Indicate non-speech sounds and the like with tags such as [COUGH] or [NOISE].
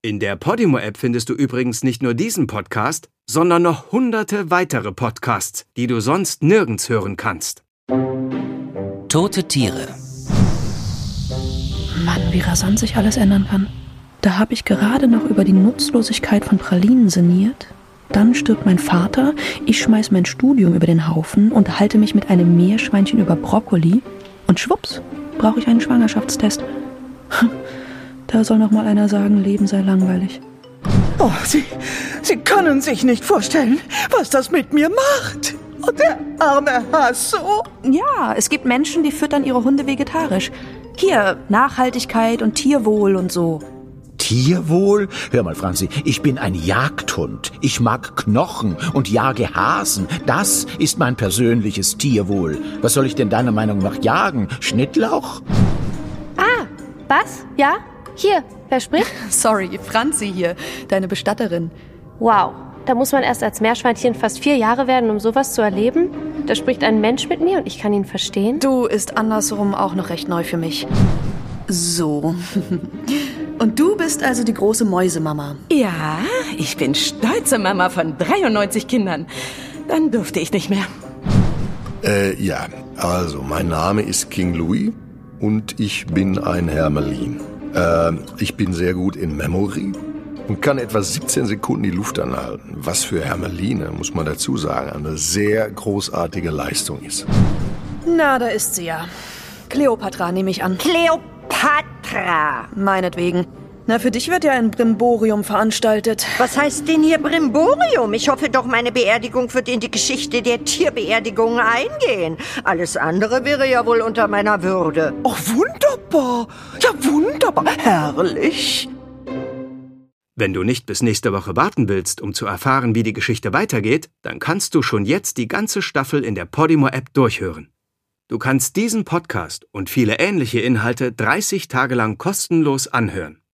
In der Podimo-App findest du übrigens nicht nur diesen Podcast, sondern noch hunderte weitere Podcasts, die du sonst nirgends hören kannst. Tote Tiere. Mann, wie rasant sich alles ändern kann. Da habe ich gerade noch über die Nutzlosigkeit von Pralinen sinniert. Dann stirbt mein Vater, ich schmeiß mein Studium über den Haufen und halte mich mit einem Meerschweinchen über Brokkoli und schwupps, brauche ich einen Schwangerschaftstest. [LAUGHS] Da soll noch mal einer sagen, Leben sei langweilig. Oh, Sie, Sie können sich nicht vorstellen, was das mit mir macht. Oh, der arme Hasso. Ja, es gibt Menschen, die füttern ihre Hunde vegetarisch. Hier, Nachhaltigkeit und Tierwohl und so. Tierwohl? Hör mal, Franzi, ich bin ein Jagdhund. Ich mag Knochen und jage Hasen. Das ist mein persönliches Tierwohl. Was soll ich denn deiner Meinung nach jagen? Schnittlauch? Ah, was? Ja? Hier, wer spricht? [LAUGHS] Sorry, Franzi hier, deine Bestatterin. Wow, da muss man erst als Meerschweinchen fast vier Jahre werden, um sowas zu erleben. Da spricht ein Mensch mit mir und ich kann ihn verstehen. Du ist andersrum auch noch recht neu für mich. So. [LAUGHS] Und du bist also die große Mäusemama. Ja, ich bin stolze Mama von 93 Kindern. Dann durfte ich nicht mehr. Äh, ja, also mein Name ist King Louis und ich bin ein Hermelin. Äh, ich bin sehr gut in Memory und kann etwa 17 Sekunden die Luft anhalten, was für Hermeline, muss man dazu sagen, eine sehr großartige Leistung ist. Na, da ist sie ja. Kleopatra nehme ich an. Kleopatra. Meinetwegen. Na, für dich wird ja ein Brimborium veranstaltet. Was heißt denn hier Brimborium? Ich hoffe doch, meine Beerdigung wird in die Geschichte der Tierbeerdigungen eingehen. Alles andere wäre ja wohl unter meiner Würde. Oh, wunderbar. Ja, wunderbar. Herrlich. Wenn du nicht bis nächste Woche warten willst, um zu erfahren, wie die Geschichte weitergeht, dann kannst du schon jetzt die ganze Staffel in der Podimo-App durchhören. Du kannst diesen Podcast und viele ähnliche Inhalte 30 Tage lang kostenlos anhören.